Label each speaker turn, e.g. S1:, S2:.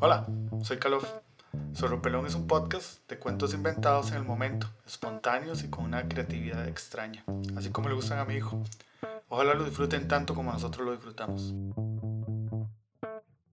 S1: Hola, soy Calof. Sorropelón es un podcast de cuentos inventados en el momento, espontáneos y con una creatividad extraña, así como le gustan a mi hijo. Ojalá lo disfruten tanto como nosotros lo disfrutamos.